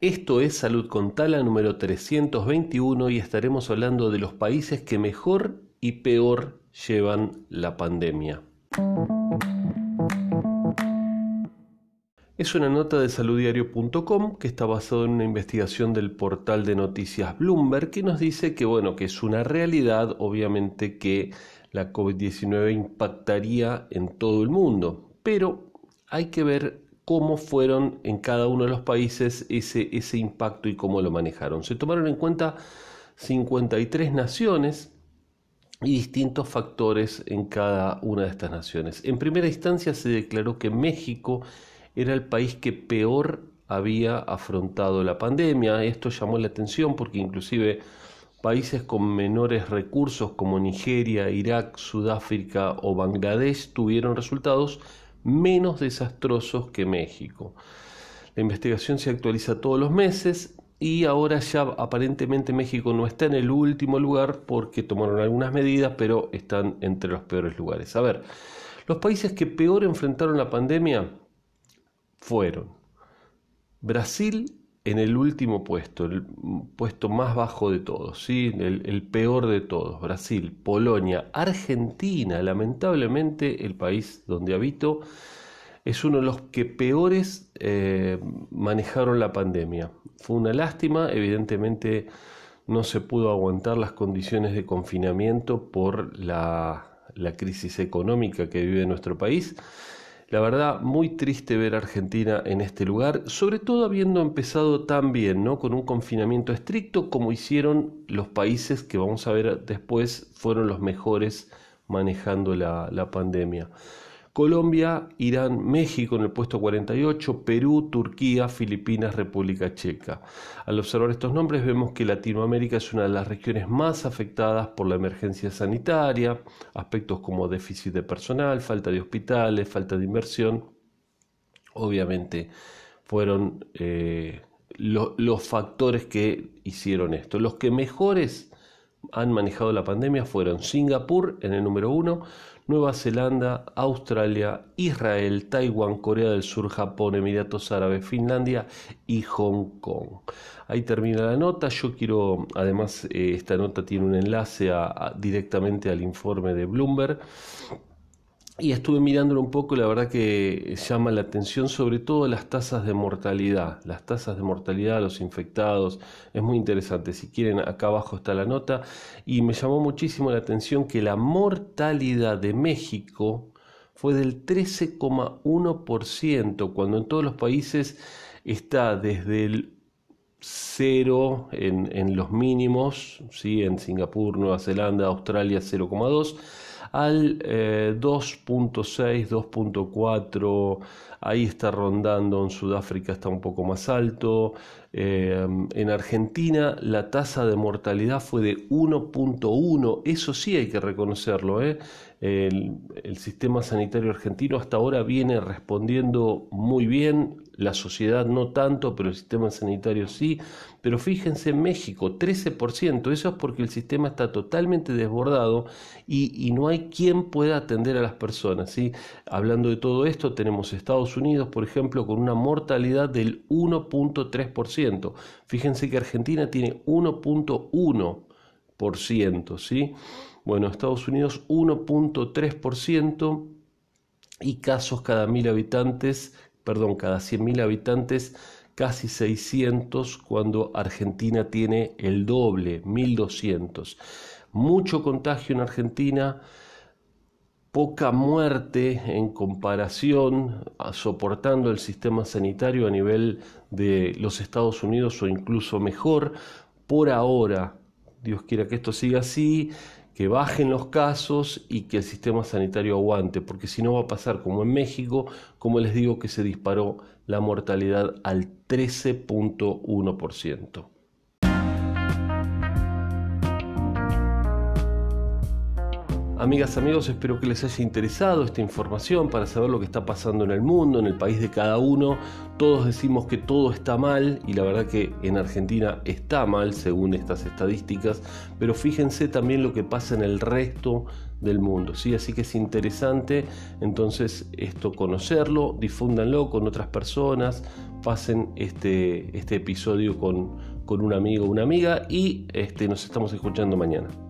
Esto es Salud con Tala número 321 y estaremos hablando de los países que mejor y peor llevan la pandemia. Es una nota de saluddiario.com que está basada en una investigación del portal de noticias Bloomberg que nos dice que bueno, que es una realidad, obviamente que la COVID-19 impactaría en todo el mundo, pero hay que ver cómo fueron en cada uno de los países ese, ese impacto y cómo lo manejaron. Se tomaron en cuenta 53 naciones y distintos factores en cada una de estas naciones. En primera instancia se declaró que México era el país que peor había afrontado la pandemia. Esto llamó la atención porque inclusive países con menores recursos como Nigeria, Irak, Sudáfrica o Bangladesh tuvieron resultados menos desastrosos que México. La investigación se actualiza todos los meses y ahora ya aparentemente México no está en el último lugar porque tomaron algunas medidas, pero están entre los peores lugares. A ver, los países que peor enfrentaron la pandemia fueron Brasil en el último puesto, el puesto más bajo de todos, ¿sí? el, peor de todos, Brasil, Polonia, Argentina, lamentablemente el país donde habito, es uno de los que peores eh, manejaron la pandemia. Fue una lástima, evidentemente no se pudo aguantar las condiciones de confinamiento por la, la crisis económica que vive nuestro país la verdad, muy triste ver a Argentina en este lugar, sobre todo habiendo empezado tan bien, ¿no? Con un confinamiento estricto como hicieron los países que vamos a ver después fueron los mejores manejando la, la pandemia. Colombia, Irán, México en el puesto 48, Perú, Turquía, Filipinas, República Checa. Al observar estos nombres vemos que Latinoamérica es una de las regiones más afectadas por la emergencia sanitaria, aspectos como déficit de personal, falta de hospitales, falta de inversión. Obviamente fueron eh, los factores que hicieron esto. Los que mejores han manejado la pandemia fueron Singapur en el número uno, Nueva Zelanda, Australia, Israel, Taiwán, Corea del Sur, Japón, Emiratos Árabes, Finlandia y Hong Kong. Ahí termina la nota. Yo quiero, además, eh, esta nota tiene un enlace directamente al informe de Bloomberg y estuve mirándolo un poco, la verdad que llama la atención sobre todo las tasas de mortalidad, las tasas de mortalidad de los infectados, es muy interesante, si quieren acá abajo está la nota, y me llamó muchísimo la atención que la mortalidad de México fue del 13,1%, cuando en todos los países está desde el cero en, en los mínimos, ¿sí? en Singapur, Nueva Zelanda, Australia 0,2%, al 2.6, eh, 2.4, ahí está rondando, en Sudáfrica está un poco más alto, eh, en Argentina la tasa de mortalidad fue de 1.1, eso sí hay que reconocerlo, ¿eh? el, el sistema sanitario argentino hasta ahora viene respondiendo muy bien, la sociedad no tanto, pero el sistema sanitario sí. Pero fíjense, en México, 13%, eso es porque el sistema está totalmente desbordado y, no hay quien pueda atender a las personas. ¿sí? Hablando de todo esto, tenemos Estados Unidos, por ejemplo, con una mortalidad del 1.3%. Fíjense que Argentina tiene 1.1%, ¿sí? Bueno, Estados Unidos 1.3% y casos cada mil habitantes perdón, cada 100.000 habitantes, casi 600, cuando Argentina tiene el doble, 1.200. Mucho contagio en Argentina, poca muerte en comparación, soportando el sistema sanitario a nivel de los Estados Unidos o incluso mejor. Por ahora, Dios quiera que esto siga así, que bajen los casos y que el sistema sanitario aguante, porque si no va a pasar como en México, como les digo que se disparó la mortalidad al 13.1%. Amigas, amigos, espero que les haya interesado esta información para saber lo que está pasando en el mundo, en el país de cada uno. Todos decimos que todo está mal y la verdad que en Argentina está mal según estas estadísticas, pero fíjense también lo que pasa en el resto del mundo, ¿sí? Así que es interesante entonces esto conocerlo, difúndanlo con otras personas, pasen este, este episodio con, con un amigo o una amiga y este, nos estamos escuchando mañana.